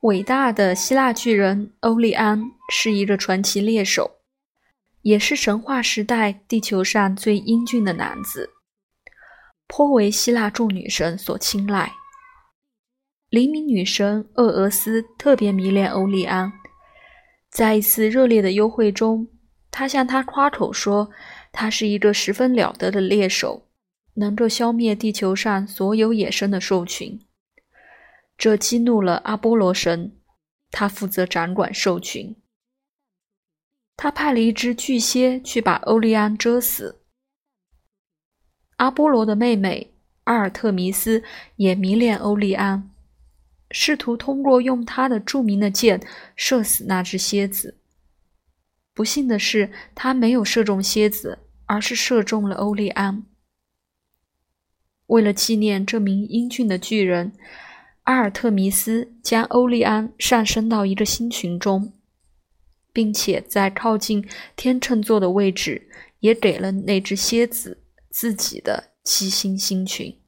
伟大的希腊巨人欧利安是一个传奇猎手，也是神话时代地球上最英俊的男子，颇为希腊众女神所青睐。黎明女神厄俄斯特别迷恋欧利安，在一次热烈的幽会中，她向他夸口说，他是一个十分了得的猎手，能够消灭地球上所有野生的兽群。这激怒了阿波罗神，他负责掌管兽群。他派了一只巨蝎去把欧利安蛰死。阿波罗的妹妹阿尔特弥斯也迷恋欧利安。试图通过用他的著名的箭射死那只蝎子。不幸的是，他没有射中蝎子，而是射中了欧利安。为了纪念这名英俊的巨人，阿尔特弥斯将欧利安上升到一个星群中，并且在靠近天秤座的位置，也给了那只蝎子自己的七星星群。